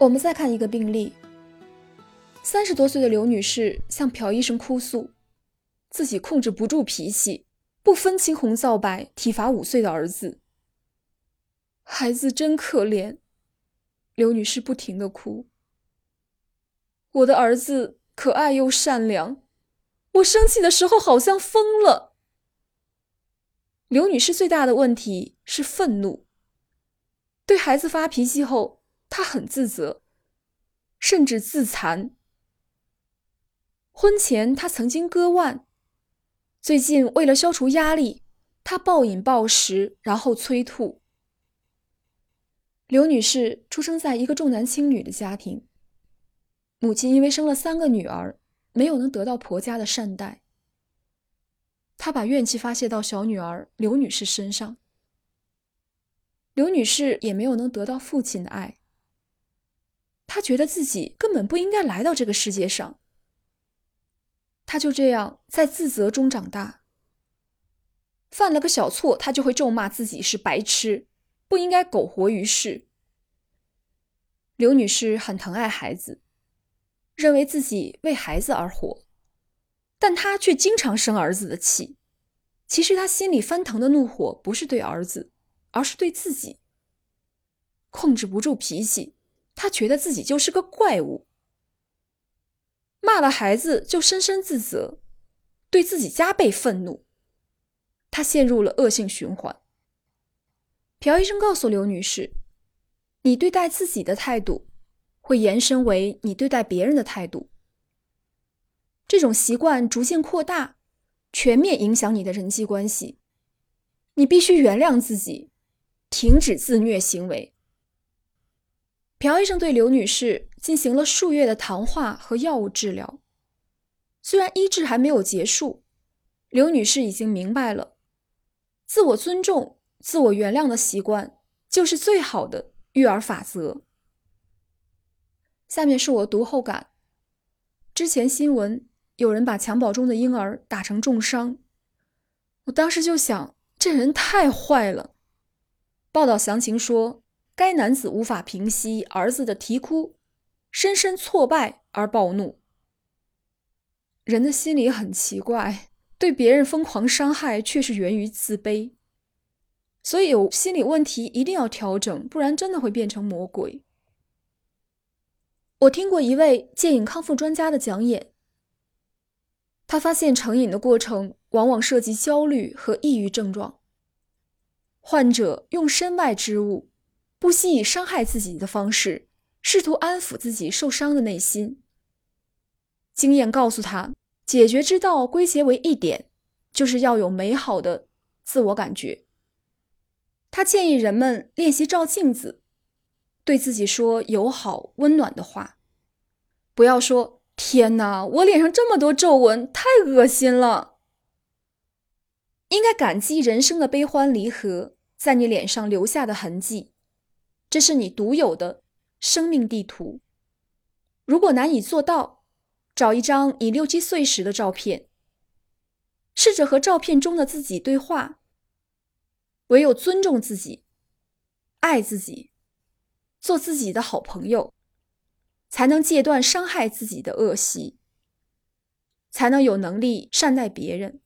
我们再看一个病例。三十多岁的刘女士向朴医生哭诉，自己控制不住脾气，不分青红皂白体罚五岁的儿子。孩子真可怜，刘女士不停的哭。我的儿子可爱又善良，我生气的时候好像疯了。刘女士最大的问题是愤怒，对孩子发脾气后，她很自责，甚至自残。婚前他曾经割腕，最近为了消除压力，他暴饮暴食，然后催吐。刘女士出生在一个重男轻女的家庭，母亲因为生了三个女儿，没有能得到婆家的善待，她把怨气发泄到小女儿刘女士身上。刘女士也没有能得到父亲的爱，他觉得自己根本不应该来到这个世界上。他就这样在自责中长大。犯了个小错，他就会咒骂自己是白痴，不应该苟活于世。刘女士很疼爱孩子，认为自己为孩子而活，但她却经常生儿子的气。其实她心里翻腾的怒火不是对儿子，而是对自己。控制不住脾气，他觉得自己就是个怪物。骂了孩子就深深自责，对自己加倍愤怒，他陷入了恶性循环。朴医生告诉刘女士：“你对待自己的态度，会延伸为你对待别人的态度。这种习惯逐渐扩大，全面影响你的人际关系。你必须原谅自己，停止自虐行为。”朴医生对刘女士进行了数月的谈话和药物治疗，虽然医治还没有结束，刘女士已经明白了，自我尊重、自我原谅的习惯就是最好的育儿法则。下面是我读后感：之前新闻有人把襁褓中的婴儿打成重伤，我当时就想，这人太坏了。报道详情说。该男子无法平息儿子的啼哭，深深挫败而暴怒。人的心理很奇怪，对别人疯狂伤害却是源于自卑。所以有心理问题一定要调整，不然真的会变成魔鬼。我听过一位戒瘾康复专家的讲演，他发现成瘾的过程往往涉及焦虑和抑郁症状，患者用身外之物。不惜以伤害自己的方式，试图安抚自己受伤的内心。经验告诉他，解决之道归结为一点，就是要有美好的自我感觉。他建议人们练习照镜子，对自己说友好温暖的话，不要说“天哪，我脸上这么多皱纹，太恶心了”。应该感激人生的悲欢离合在你脸上留下的痕迹。这是你独有的生命地图。如果难以做到，找一张你六七岁时的照片，试着和照片中的自己对话。唯有尊重自己、爱自己、做自己的好朋友，才能戒断伤害自己的恶习，才能有能力善待别人。